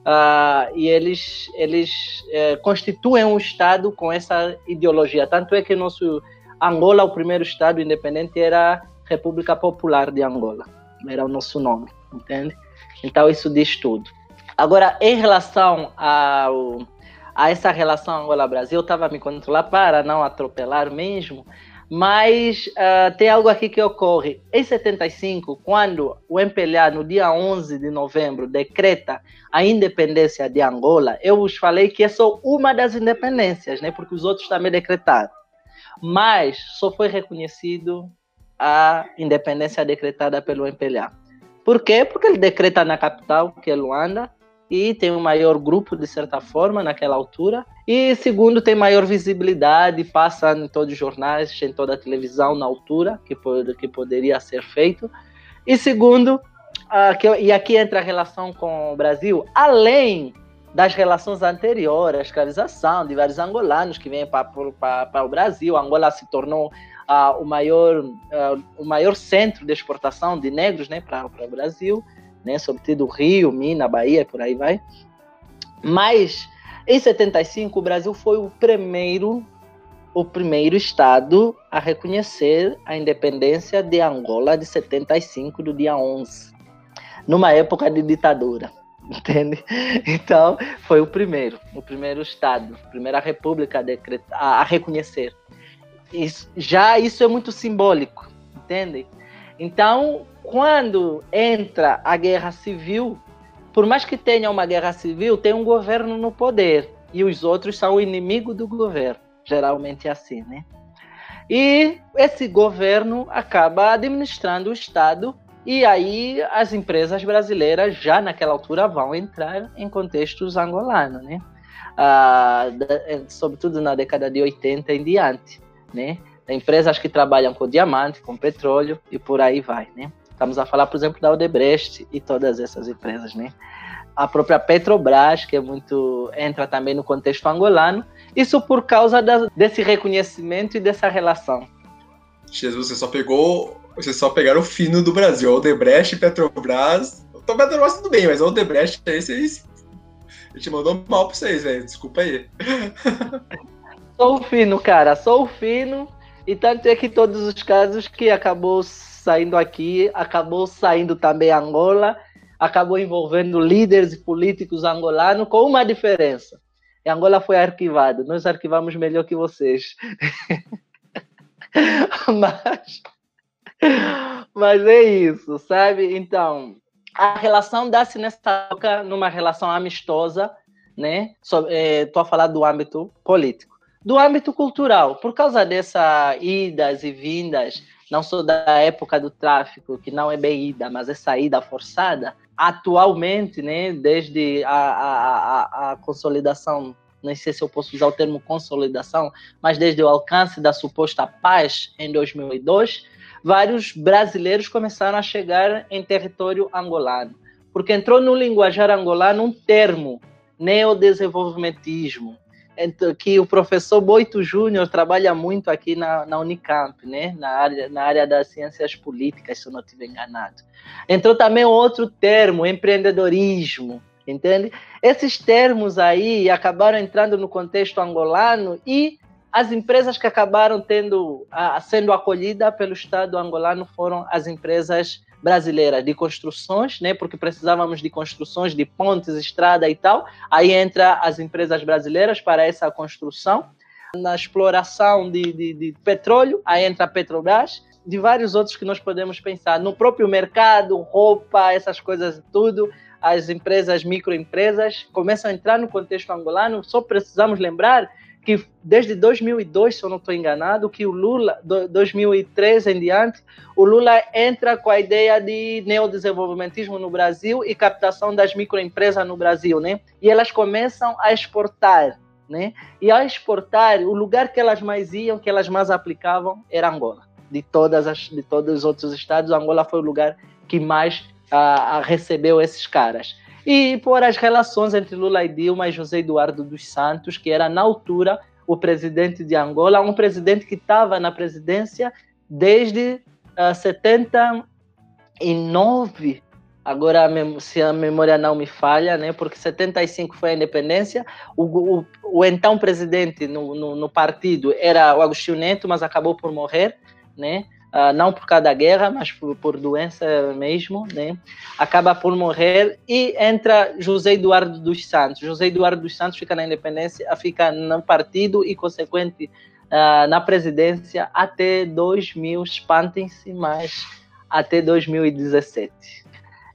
uh, e eles, eles eh, constituem um Estado com essa ideologia. Tanto é que nosso Angola, o primeiro Estado independente, era República Popular de Angola, era o nosso nome entende? Então isso diz tudo. Agora, em relação ao, a essa relação Angola-Brasil, eu estava me controlar para não atropelar mesmo, mas uh, tem algo aqui que ocorre. Em 75, quando o MPLA, no dia 11 de novembro, decreta a independência de Angola, eu vos falei que é só uma das independências, né? porque os outros também decretaram. Mas só foi reconhecido a independência decretada pelo MPLA. Por quê? Porque ele decreta na capital, que é Luanda, e tem um maior grupo, de certa forma, naquela altura. E segundo, tem maior visibilidade, passa em todos os jornais, em toda a televisão na altura, que, que poderia ser feito. E segundo, que, e aqui entra a relação com o Brasil, além das relações anteriores, a escravização de vários angolanos que vêm para o Brasil, Angola se tornou uh, o, maior, uh, o maior centro de exportação de negros né, para o Brasil, né, sobretudo Rio, Minas, Bahia, por aí vai. Mas em 75 o Brasil foi o primeiro o primeiro estado a reconhecer a independência de Angola de 75 do dia 11, numa época de ditadura, entende? Então, foi o primeiro, o primeiro estado, a primeira república a, a reconhecer. Isso, já isso é muito simbólico, entende? Então, quando entra a guerra civil, por mais que tenha uma guerra civil, tem um governo no poder e os outros são o inimigo do governo. Geralmente é assim, né? E esse governo acaba administrando o Estado e aí as empresas brasileiras já naquela altura vão entrar em contextos angolanos, né? Ah, sobretudo na década de 80 em diante né? Empresas que trabalham com diamante, com petróleo e por aí vai, né? Estamos a falar, por exemplo, da Odebrecht e todas essas empresas, né? A própria Petrobras, que é muito entra também no contexto angolano, isso por causa da, desse reconhecimento e dessa relação. Jesus, você só pegou, você só pegaram o fino do Brasil, Odebrecht, Petrobras. Então Petrobras tudo bem, mas Odebrecht aí vocês a gente mandou mal pra vocês, velho. Desculpa aí. Sou o fino, cara, sou o fino. E tanto é que todos os casos que acabou saindo aqui, acabou saindo também Angola, acabou envolvendo líderes e políticos angolanos, com uma diferença. Angola foi arquivado. Nós arquivamos melhor que vocês. mas, mas é isso, sabe? Então, a relação dá-se nessa época numa relação amistosa, né? Estou é, a falar do âmbito político do âmbito cultural, por causa dessas idas e vindas, não só da época do tráfico, que não é bem ida, mas é saída forçada, atualmente, né, desde a, a, a, a consolidação, não sei se eu posso usar o termo consolidação, mas desde o alcance da suposta paz em 2002, vários brasileiros começaram a chegar em território angolano, porque entrou no linguajar angolano um termo, neodesenvolvimentismo, que o professor Boito Júnior trabalha muito aqui na, na Unicamp, né? na, área, na área das ciências políticas, se eu não estiver enganado. Entrou também outro termo, empreendedorismo, entende? Esses termos aí acabaram entrando no contexto angolano e as empresas que acabaram tendo, sendo acolhidas pelo Estado angolano foram as empresas brasileira de construções, né, porque precisávamos de construções de pontes, estrada e tal. Aí entra as empresas brasileiras para essa construção. Na exploração de, de, de petróleo, aí entra a Petrobras, de vários outros que nós podemos pensar. No próprio mercado, roupa, essas coisas tudo, as empresas, microempresas, começam a entrar no contexto angolano. Só precisamos lembrar que desde 2002, se eu não estou enganado, que o Lula, 2003 em diante, o Lula entra com a ideia de neodesenvolvimentismo no Brasil e captação das microempresas no Brasil, né? E elas começam a exportar, né? E ao exportar, o lugar que elas mais iam, que elas mais aplicavam, era Angola. De todas as, de todos os outros estados, Angola foi o lugar que mais uh, recebeu esses caras. E por as relações entre Lula e Dilma e José Eduardo dos Santos, que era na altura o presidente de Angola, um presidente que estava na presidência desde uh, 79, agora se a memória não me falha, né, porque 75 foi a independência, o, o, o então presidente no, no, no, partido era o Agostinho Neto, mas acabou por morrer, né, Uh, não por causa da guerra, mas por, por, doença mesmo, né? acaba por morrer e entra José Eduardo dos Santos. José Eduardo dos Santos fica na independência, fica no partido e, consequente, uh, na presidência até 2000, espantem-se, mas até 2017.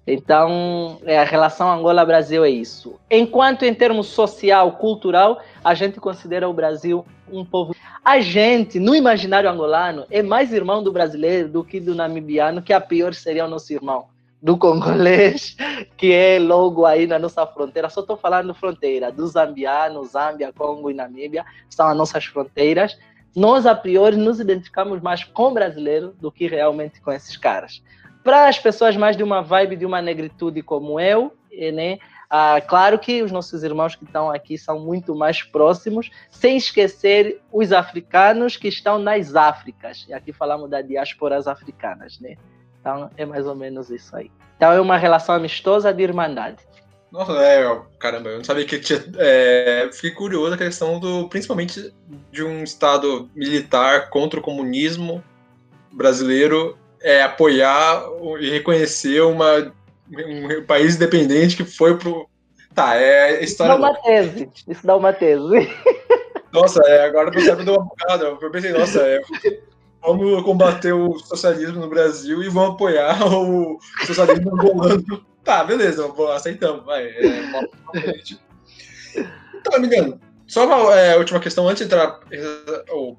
Então, é, a relação Angola-Brasil é isso. Enquanto em termos social, cultural, a gente considera o Brasil um povo. A gente, no imaginário angolano, é mais irmão do brasileiro do que do namibiano, que a pior seria o nosso irmão. Do congolês, que é logo aí na nossa fronteira. Só estou falando fronteira. Do zambiano, Zâmbia, Congo e Namíbia são as nossas fronteiras. Nós, a priori, nos identificamos mais com brasileiro do que realmente com esses caras. Para as pessoas mais de uma vibe de uma negritude como eu, né? Ah, claro que os nossos irmãos que estão aqui são muito mais próximos, sem esquecer os africanos que estão nas Áfricas. E aqui falamos da diásporas africanas, né? Então é mais ou menos isso aí. Então é uma relação amistosa de irmandade. Nossa, é, caramba, eu não sabia que tinha. É, fiquei curioso a questão do. principalmente de um Estado militar contra o comunismo brasileiro é, apoiar e reconhecer uma um país independente que foi pro. Tá, é história. Isso dá uma tese. Isso dá uma tese. Nossa, é, agora eu sabe uma bocada. Eu pensei, nossa, é, vamos combater o socialismo no Brasil e vamos apoiar o socialismo angolano. Tá, beleza, aceitamos, vai. É, então, amigão, só uma é, última questão antes de entrar. Ou,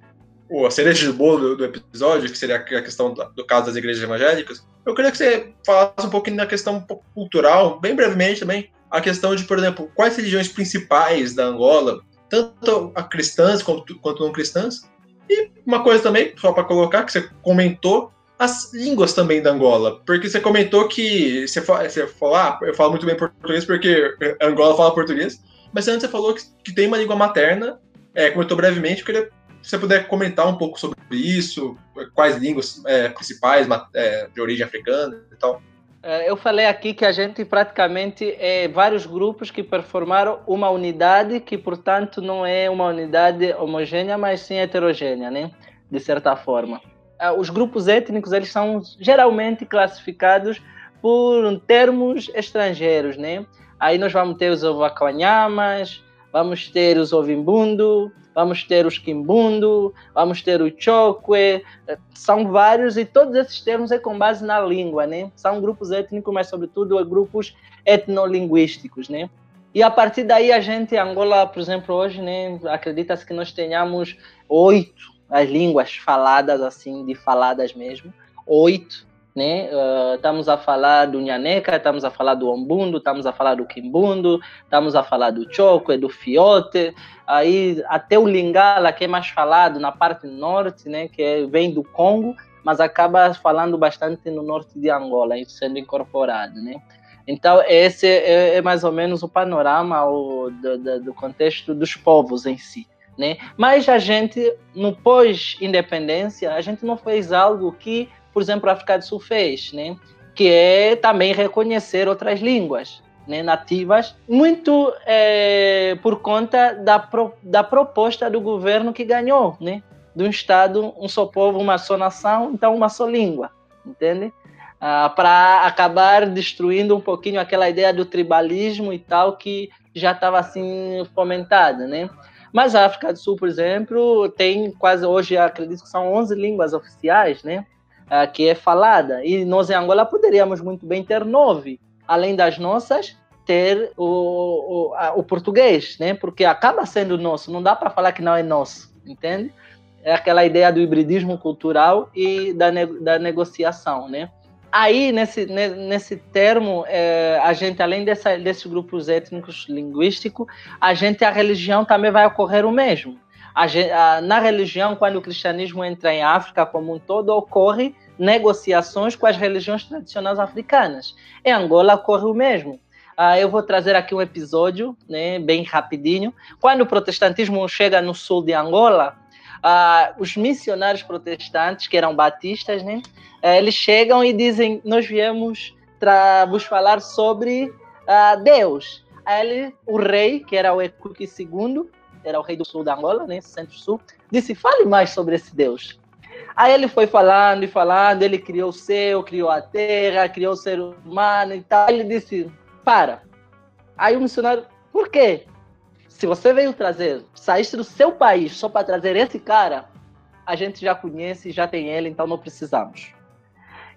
ou a cereja de bolo do, do, episódio, que seria a questão do, do caso das igrejas evangélicas. Eu queria que você falasse um pouquinho da questão cultural, bem brevemente também, a questão de, por exemplo, quais religiões principais da Angola, tanto a cristãs quanto, quanto não cristãs, e uma coisa também, só para colocar, que você comentou, as línguas também da Angola, porque você comentou que você, você falou, ah, eu falo muito bem português porque Angola fala português, mas antes você falou que, que tem uma língua materna, é, comentou brevemente, eu queria você puder comentar um pouco sobre isso, quais línguas é, principais é, de origem africana e tal. É, eu falei aqui que a gente praticamente é vários grupos que performaram uma unidade que, portanto, não é uma unidade homogênea, mas sim heterogênea, né? De certa forma. É, os grupos étnicos, eles são geralmente classificados por termos estrangeiros, né? Aí nós vamos ter os Ovacanhamas, vamos ter os Ovimbundo, vamos ter os Kimbundo, vamos ter o Chokwe, eh, são vários e todos esses termos é com base na língua, né? São grupos étnicos, mas sobretudo grupos etnolinguísticos, né? E a partir daí a gente, Angola, por exemplo, hoje, né, acredita-se que nós tenhamos oito as línguas faladas assim, de faladas mesmo, oito né? Uh, estamos a falar do Nhaneca, estamos a falar do Ombundo, estamos a falar do Kimbundo, estamos a falar do Choco, do Fiote, aí até o Lingala, que é mais falado na parte norte, né? Que é, vem do Congo, mas acaba falando bastante no norte de Angola, sendo incorporado, né? Então, esse é, é mais ou menos o panorama o, do, do, do contexto dos povos em si. Né? Mas a gente, no pós-independência, a gente não fez algo que por exemplo, a África do Sul fez, né? que é também reconhecer outras línguas né, nativas, muito é, por conta da, pro, da proposta do governo que ganhou, né? de um Estado, um só povo, uma só nação, então uma só língua, entende? Ah, para acabar destruindo um pouquinho aquela ideia do tribalismo e tal que já estava assim fomentada, né? Mas a África do Sul, por exemplo, tem quase hoje, acredito que são 11 línguas oficiais, né? Uh, que é falada. E nós em Angola poderíamos muito bem ter nove, além das nossas, ter o, o, a, o português, né? Porque acaba sendo nosso, não dá para falar que não é nosso, entende? É aquela ideia do hibridismo cultural e da, ne da negociação, né? Aí, nesse, nesse termo, é, a gente, além dessa, desses grupos étnicos linguísticos, a gente, a religião também vai ocorrer o mesmo. Na religião, quando o cristianismo entra em África como um todo, ocorre negociações com as religiões tradicionais africanas. Em Angola ocorre o mesmo. Ah, eu vou trazer aqui um episódio, né, bem rapidinho. Quando o protestantismo chega no sul de Angola, ah, os missionários protestantes, que eram batistas, né, eh, eles chegam e dizem: Nós viemos vos falar sobre ah, Deus. Aí ele, o rei, que era o Ekuki II, era o rei do sul da Angola, né, centro-sul, disse: Fale mais sobre esse Deus. Aí ele foi falando e falando, ele criou o céu, criou a terra, criou o ser humano e tal. Ele disse: Para. Aí o missionário, por quê? Se você veio trazer, saíste do seu país só para trazer esse cara, a gente já conhece, já tem ele, então não precisamos.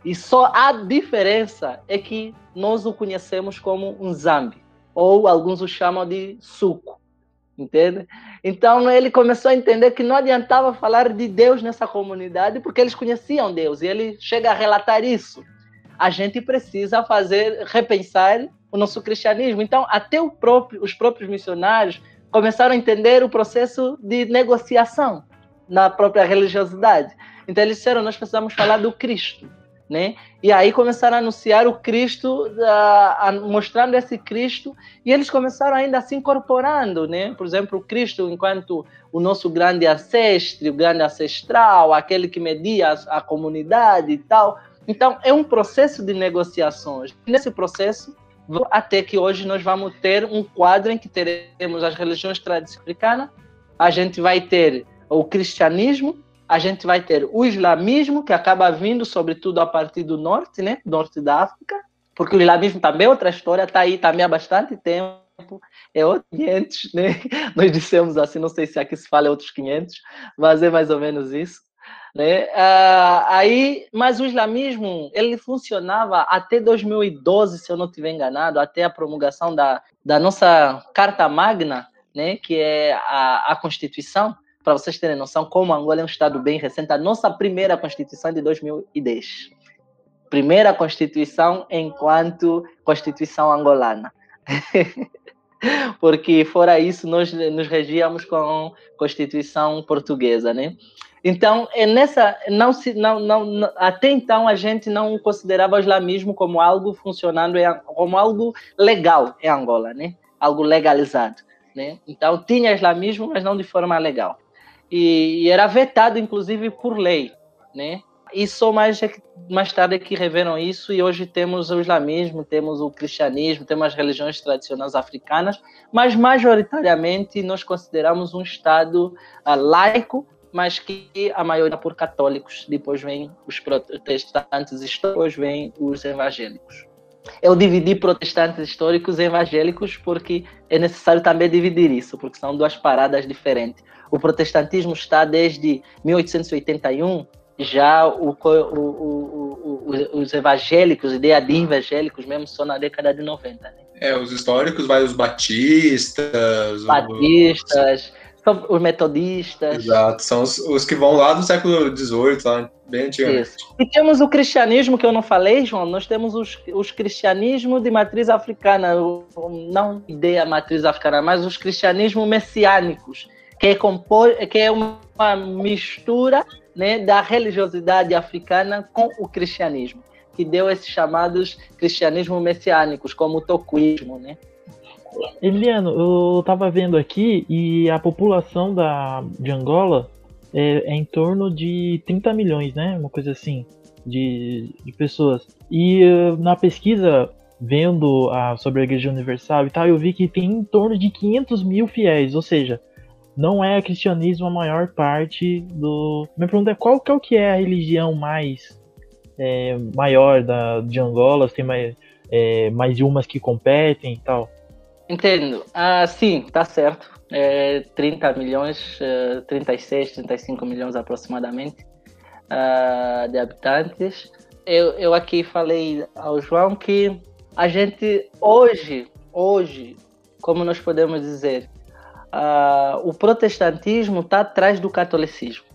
E só a diferença é que nós o conhecemos como um zambi, ou alguns o chamam de suco entende? Então ele começou a entender que não adiantava falar de Deus nessa comunidade porque eles conheciam Deus e ele chega a relatar isso. A gente precisa fazer repensar o nosso cristianismo. Então até próprio, os próprios missionários começaram a entender o processo de negociação na própria religiosidade. Então eles disseram nós precisamos falar do Cristo né? E aí começaram a anunciar o Cristo, a, a, mostrando esse Cristo, e eles começaram ainda a se incorporando, né? Por exemplo, o Cristo enquanto o nosso grande ancestre, o grande ancestral, aquele que media a, a comunidade e tal. Então, é um processo de negociações. Nesse processo, até que hoje nós vamos ter um quadro em que teremos as religiões tradicionais africanas, a gente vai ter o cristianismo, a gente vai ter o islamismo, que acaba vindo sobretudo a partir do norte, né? Norte da África, porque o islamismo também é outra história, está aí também há bastante tempo, é outros 500, né? Nós dissemos assim, não sei se aqui se fala outros 500, mas é mais ou menos isso. Né? Ah, aí, mas o islamismo ele funcionava até 2012, se eu não estiver enganado, até a promulgação da, da nossa Carta Magna, né? que é a, a Constituição, para vocês terem noção, como Angola é um estado bem recente, a nossa primeira Constituição é de 2010. Primeira Constituição enquanto Constituição angolana. Porque fora isso, nós nos regíamos com Constituição portuguesa, né? Então, é nessa, não se, não, não, até então a gente não considerava o islamismo como algo funcionando, como algo legal em Angola, né? Algo legalizado, né? Então tinha islamismo, mas não de forma legal e, e era vetado, inclusive, por lei, né? E só mais, mais tarde que reveram isso, e hoje temos o islamismo, temos o cristianismo, temos as religiões tradicionais africanas, mas majoritariamente nós consideramos um Estado uh, laico, mas que a maioria por católicos, depois vem os protestantes depois vem os evangélicos. Eu dividi protestantes históricos e evangélicos porque é necessário também dividir isso, porque são duas paradas diferentes. O protestantismo está desde 1881, já o, o, o, os evangélicos, ideia de evangélicos mesmo, só na década de 90. Né? É, os históricos, vai os batistas. Batistas, os, os metodistas. Exato, são os, os, que vão lá do século XVIII, lá, bem antigamente. E temos o cristianismo que eu não falei, João, nós temos os, os cristianismo de matriz africana, não ideia matriz africana, mas os cristianismos messiânicos que é, compor, que é uma mistura né, da religiosidade africana com o cristianismo, que deu esses chamados cristianismos messiânicos, como o tocuísmo, né? Emiliano, eu estava vendo aqui e a população da, de Angola é, é, em torno de 30 milhões, né? Uma coisa assim, de, de pessoas. E uh, na pesquisa, vendo a, sobre a Igreja Universal e tal, eu vi que tem em torno de 500 mil fiéis, ou seja, não é cristianismo a maior parte do. Minha pergunta é qual que é é a religião mais é, maior da, de Angola? Tem mais, é, mais de umas que competem e tal? Entendo. Ah, sim, tá certo. É, 30 milhões, 36, é, 35 milhões aproximadamente uh, de habitantes. Eu, eu aqui falei ao João que a gente hoje, hoje, como nós podemos dizer, uh, o protestantismo está atrás do catolicismo,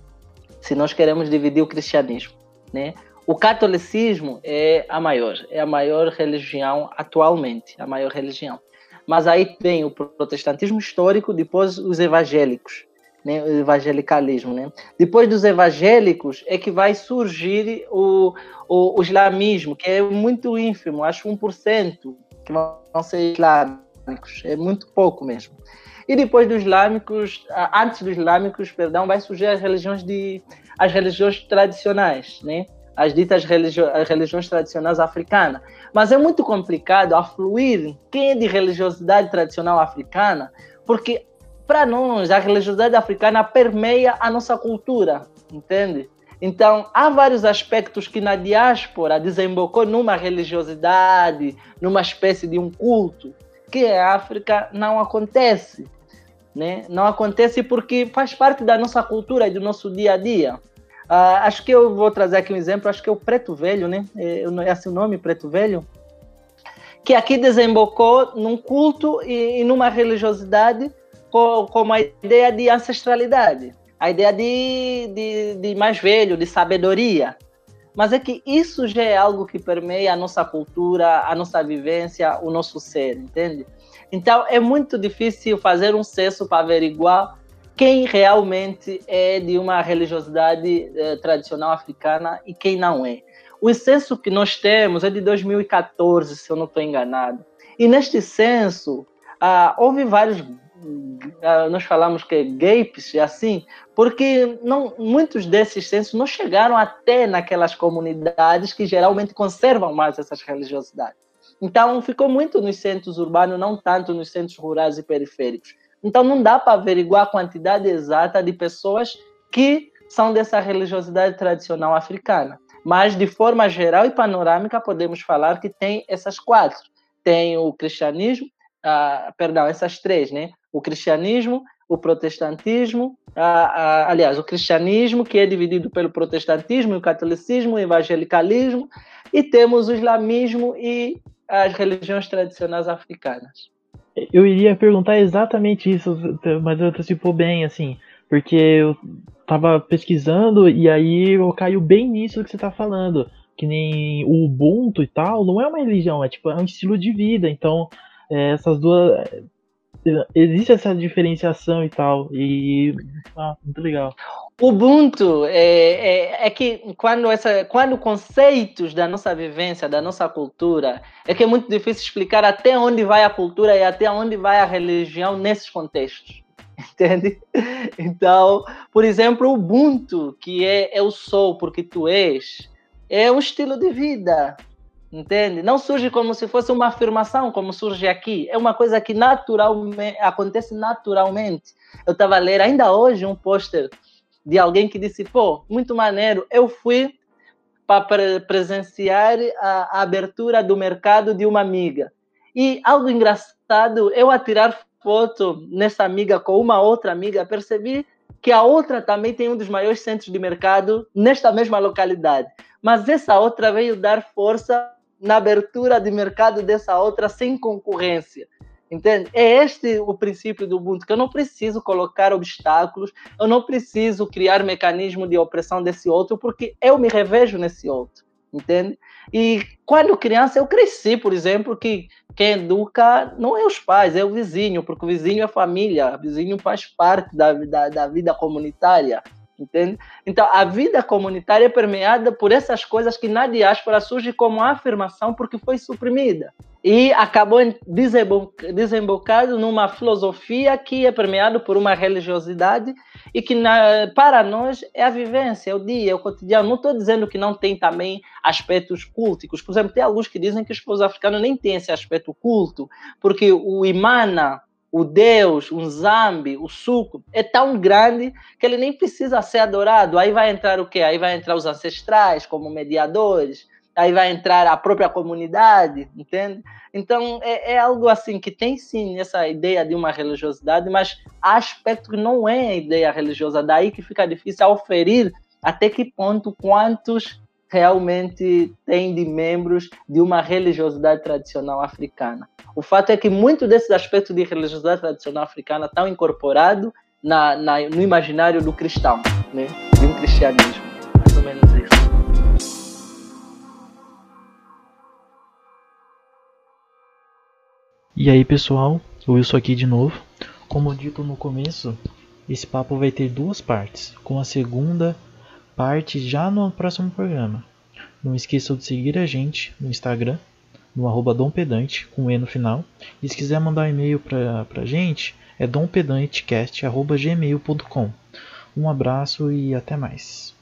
se nós queremos dividir o cristianismo. Né? O catolicismo é a maior, é a maior religião atualmente, a maior religião. Mas aí vem o protestantismo histórico, depois os evangélicos. né, o evangelicalismo. Né? Depois dos evangélicos é que vai surgir o, o, o islamismo, que é muito ínfimo, acho 1% que vão ser islâmicos, é muito pouco mesmo. E depois dos islâmicos, antes dos islâmicos, perdão, vai surgir as religiões de as religiões tradicionais, né? As ditas as religiões tradicionais africanas. Mas é muito complicado afluir quem é de religiosidade tradicional africana, porque para nós a religiosidade africana permeia a nossa cultura, entende? Então, há vários aspectos que na diáspora desembocou numa religiosidade, numa espécie de um culto, que a África não acontece né? Não acontece porque faz parte da nossa cultura e do nosso dia a dia. Uh, acho que eu vou trazer aqui um exemplo, acho que é o Preto Velho, né? É, é assim o nome, Preto Velho? Que aqui desembocou num culto e, e numa religiosidade com, com uma ideia de ancestralidade, a ideia de, de, de mais velho, de sabedoria. Mas é que isso já é algo que permeia a nossa cultura, a nossa vivência, o nosso ser, entende? Então é muito difícil fazer um censo para averiguar quem realmente é de uma religiosidade eh, tradicional africana e quem não é. O censo que nós temos é de 2014, se eu não estou enganado. E neste censo, ah, houve vários, ah, nós falamos que é gaps, assim, porque não, muitos desses censos não chegaram até naquelas comunidades que geralmente conservam mais essas religiosidades. Então, ficou muito nos centros urbanos, não tanto nos centros rurais e periféricos. Então, não dá para averiguar a quantidade exata de pessoas que são dessa religiosidade tradicional africana. Mas, de forma geral e panorâmica, podemos falar que tem essas quatro. Tem o cristianismo, perdão, essas três, né? O cristianismo, o protestantismo, aliás, o cristianismo, que é dividido pelo protestantismo, o catolicismo, o evangelicalismo, e temos o islamismo e as religiões tradicionais africanas. Eu iria perguntar exatamente isso, mas eu antecipou bem, assim, porque eu tava pesquisando e aí eu caio bem nisso que você tá falando. Que nem o Ubuntu e tal, não é uma religião, é tipo é um estilo de vida. Então, é, essas duas. É, existe essa diferenciação e tal. E. Ah, muito legal. Ubuntu é, é, é, que quando, essa, quando conceitos da nossa vivência, da nossa cultura, é que é muito difícil explicar até onde vai a cultura e até onde vai a religião nesses contextos. Entende? Então, por exemplo, o Ubuntu, que é eu sou porque tu és, é um estilo de vida. Entende? Não surge como se fosse uma afirmação, como surge aqui. É uma coisa que naturalmente acontece naturalmente. Eu estava a ler ainda hoje um pôster de alguém que disse, pô, muito maneiro, eu fui para presenciar a, a, abertura do mercado de uma amiga. E algo engraçado, eu a tirar foto nessa amiga com uma outra amiga, percebi que a outra também tem um dos maiores centros de mercado nesta mesma localidade. Mas essa outra veio dar força na abertura de mercado dessa outra sem concorrência. Entende? É este o princípio do Ubuntu, que eu não preciso colocar obstáculos, eu não preciso criar mecanismo de opressão desse outro, porque eu me revejo nesse outro, entende? E quando criança eu cresci, por exemplo, que quem educa não é os pais, é o vizinho, porque o vizinho é família, o vizinho faz parte da, da, da vida comunitária, entende? Então, a vida comunitária é permeada por essas coisas que na diáspora surge como afirmação porque foi suprimida e acabou desembocado numa filosofia que é permeada por uma religiosidade e que na, para nós é a vivência, é o dia, é o cotidiano. Não estou dizendo que não tem também aspectos culticos. Por exemplo, tem alguns que dizem que os povos africanos nem têm esse aspecto culto, porque o imana, o Deus, o Zambi, o suco, é tão grande que ele nem precisa ser adorado. Aí vai entrar o quê? Aí vai entrar os ancestrais como mediadores aí vai entrar a própria comunidade, entende? Então é, é, algo assim que tem sim essa ideia de uma religiosidade, mas há aspecto que não é a ideia religiosa, daí que fica difícil oferir até que ponto quantos realmente tem de membros de uma religiosidade tradicional africana. O fato é que muito desses aspectos de religiosidade tradicional africana estão incorporados na, na, no imaginário do cristão, né? de um cristianismo, E aí pessoal, o Wilson aqui de novo. Como dito no começo, Esse papo vai ter duas partes, com a segunda parte já no próximo programa. Não esqueçam de seguir a gente no Instagram, no arroba dompedante, com E no final. E se quiser mandar um e-mail pra, pra gente, é dompedantecast.gmail.com. Um abraço e até mais.